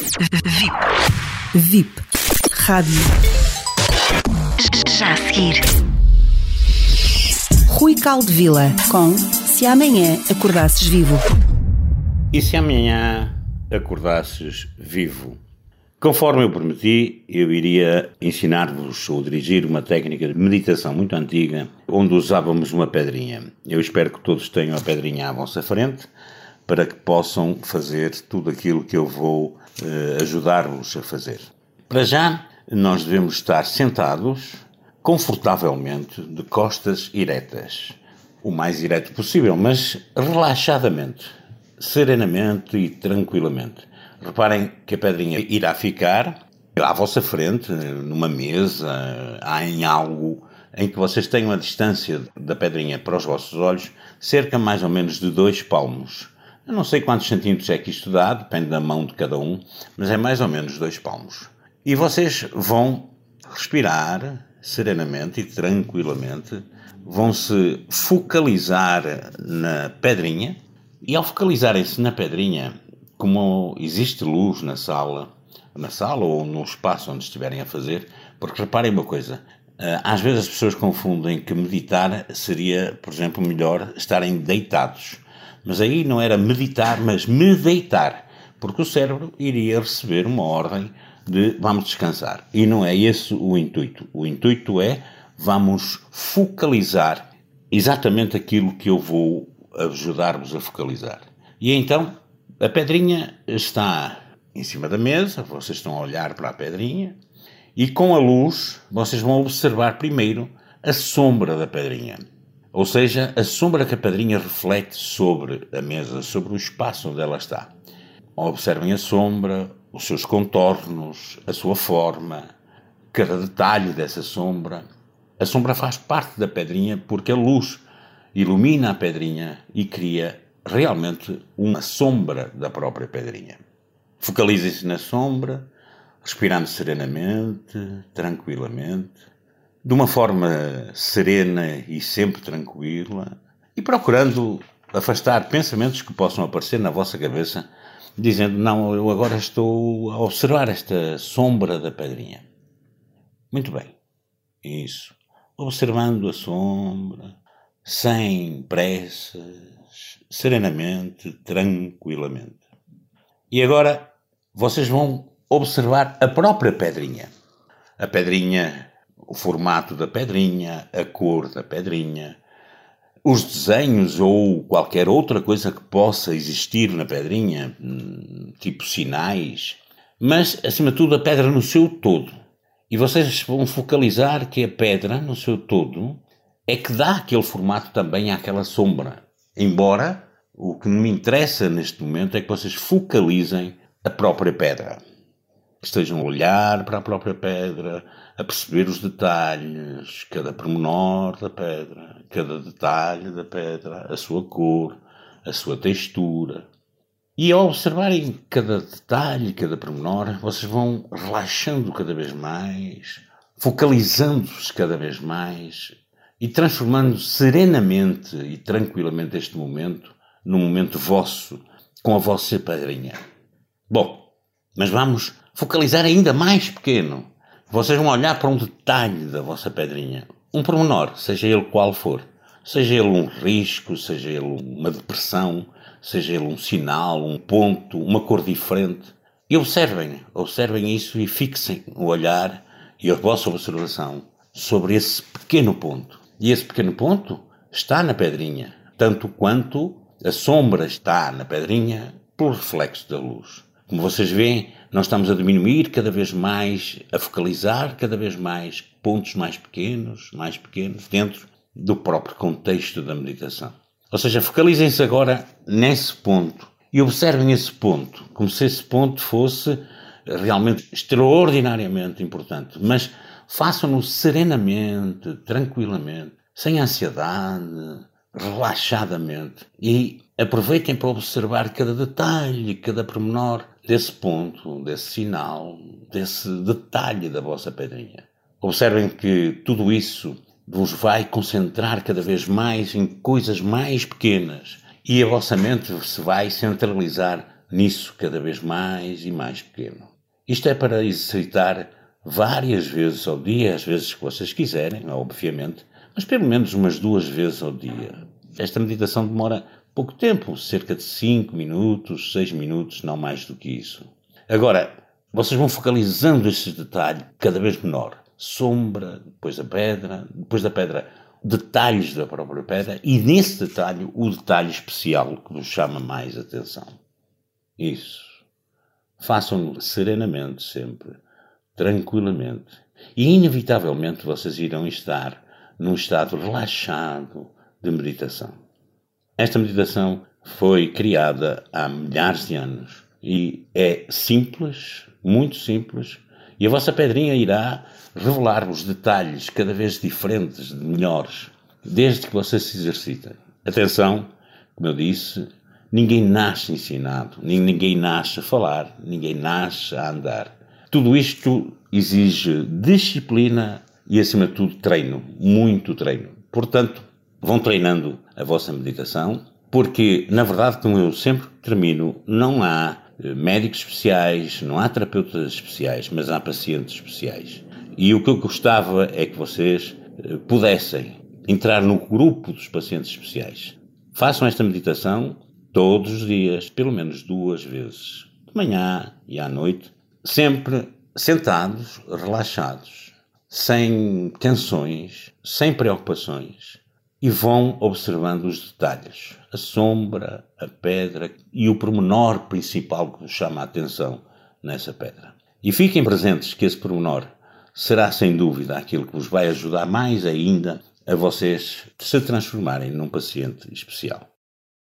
VIP. VIP. Rádio. Já a seguir. Rui Caldevila com Se Amanhã Acordasses Vivo. E se amanhã acordasses vivo? Conforme eu prometi, eu iria ensinar-vos ou dirigir uma técnica de meditação muito antiga, onde usávamos uma pedrinha. Eu espero que todos tenham a pedrinha à vossa frente, para que possam fazer tudo aquilo que eu vou eh, ajudar-vos a fazer. Para já, nós devemos estar sentados, confortavelmente, de costas eretas. O mais ereto possível, mas relaxadamente, serenamente e tranquilamente. Reparem que a pedrinha irá ficar à vossa frente, numa mesa, em algo em que vocês tenham a distância da pedrinha para os vossos olhos, cerca mais ou menos de dois palmos. Eu não sei quantos centímetros é que isto dá, depende da mão de cada um, mas é mais ou menos dois palmos. E vocês vão respirar serenamente e tranquilamente, vão se focalizar na pedrinha, e ao focalizarem-se na pedrinha, como existe luz na sala, na sala ou no espaço onde estiverem a fazer, porque reparem uma coisa, eh, às vezes as pessoas confundem que meditar seria, por exemplo, melhor estarem deitados. Mas aí não era meditar, mas me deitar, porque o cérebro iria receber uma ordem de vamos descansar. E não é esse o intuito. O intuito é vamos focalizar exatamente aquilo que eu vou ajudar-vos a focalizar. E então a pedrinha está em cima da mesa, vocês estão a olhar para a pedrinha e com a luz vocês vão observar primeiro a sombra da pedrinha. Ou seja, a sombra que a pedrinha reflete sobre a mesa, sobre o espaço onde ela está. Observem a sombra, os seus contornos, a sua forma, cada detalhe dessa sombra. A sombra faz parte da pedrinha porque a luz ilumina a pedrinha e cria realmente uma sombra da própria pedrinha. Focalizem-se na sombra, respirando serenamente, tranquilamente de uma forma serena e sempre tranquila e procurando afastar pensamentos que possam aparecer na vossa cabeça, dizendo: Não, eu agora estou a observar esta sombra da pedrinha. Muito bem, isso. Observando a sombra, sem pressas, serenamente, tranquilamente. E agora vocês vão observar a própria pedrinha. A pedrinha o formato da pedrinha, a cor da pedrinha, os desenhos ou qualquer outra coisa que possa existir na pedrinha, hum, tipo sinais, mas acima de tudo a pedra no seu todo. E vocês vão focalizar que a pedra no seu todo é que dá aquele formato também àquela sombra. Embora o que me interessa neste momento é que vocês focalizem a própria pedra estejam a olhar para a própria pedra, a perceber os detalhes, cada pormenor da pedra, cada detalhe da pedra, a sua cor, a sua textura. E ao observarem cada detalhe, cada pormenor, vocês vão relaxando cada vez mais, focalizando-se cada vez mais e transformando serenamente e tranquilamente este momento num momento vosso, com a vossa pedrinha. Bom, mas vamos focalizar ainda mais pequeno. Vocês vão olhar para um detalhe da vossa pedrinha, um pormenor, seja ele qual for. Seja ele um risco, seja ele uma depressão, seja ele um sinal, um ponto, uma cor diferente. E observem, observem isso e fixem o olhar e a vossa observação sobre esse pequeno ponto. E esse pequeno ponto está na pedrinha, tanto quanto a sombra está na pedrinha pelo reflexo da luz. Como vocês veem, nós estamos a diminuir cada vez mais, a focalizar cada vez mais pontos mais pequenos, mais pequenos, dentro do próprio contexto da meditação. Ou seja, focalizem-se agora nesse ponto. E observem esse ponto, como se esse ponto fosse realmente extraordinariamente importante, mas façam-no serenamente, tranquilamente, sem ansiedade, relaxadamente. E aproveitem para observar cada detalhe, cada pormenor desse ponto, desse sinal, desse detalhe da vossa pedrinha. Observem que tudo isso vos vai concentrar cada vez mais em coisas mais pequenas e a vossa mente se vai centralizar nisso cada vez mais e mais pequeno. Isto é para exercitar várias vezes ao dia, às vezes que vocês quiserem, obviamente, mas pelo menos umas duas vezes ao dia. Esta meditação demora pouco tempo, cerca de 5 minutos, 6 minutos, não mais do que isso. Agora, vocês vão focalizando esse detalhe cada vez menor. Sombra, depois a pedra, depois da pedra, detalhes da própria pedra e nesse detalhe o detalhe especial que vos chama mais atenção. Isso. Façam-no serenamente sempre, tranquilamente. E inevitavelmente vocês irão estar num estado relaxado de meditação. Esta meditação foi criada há milhares de anos e é simples, muito simples, e a vossa pedrinha irá revelar-vos detalhes cada vez diferentes, melhores, desde que vocês se exercitem. Atenção, como eu disse, ninguém nasce ensinado, ninguém nasce a falar, ninguém nasce a andar. Tudo isto exige disciplina e, acima de tudo, treino, muito treino. Portanto, vão treinando a vossa meditação, porque, na verdade, como eu sempre termino, não há eh, médicos especiais, não há terapeutas especiais, mas há pacientes especiais. E o que eu gostava é que vocês eh, pudessem entrar no grupo dos pacientes especiais. Façam esta meditação todos os dias, pelo menos duas vezes, de manhã e à noite, sempre sentados, relaxados, sem tensões, sem preocupações, e vão observando os detalhes, a sombra, a pedra e o pormenor principal que vos chama a atenção nessa pedra. E fiquem presentes que esse pormenor será sem dúvida aquilo que vos vai ajudar mais ainda a vocês se transformarem num paciente especial.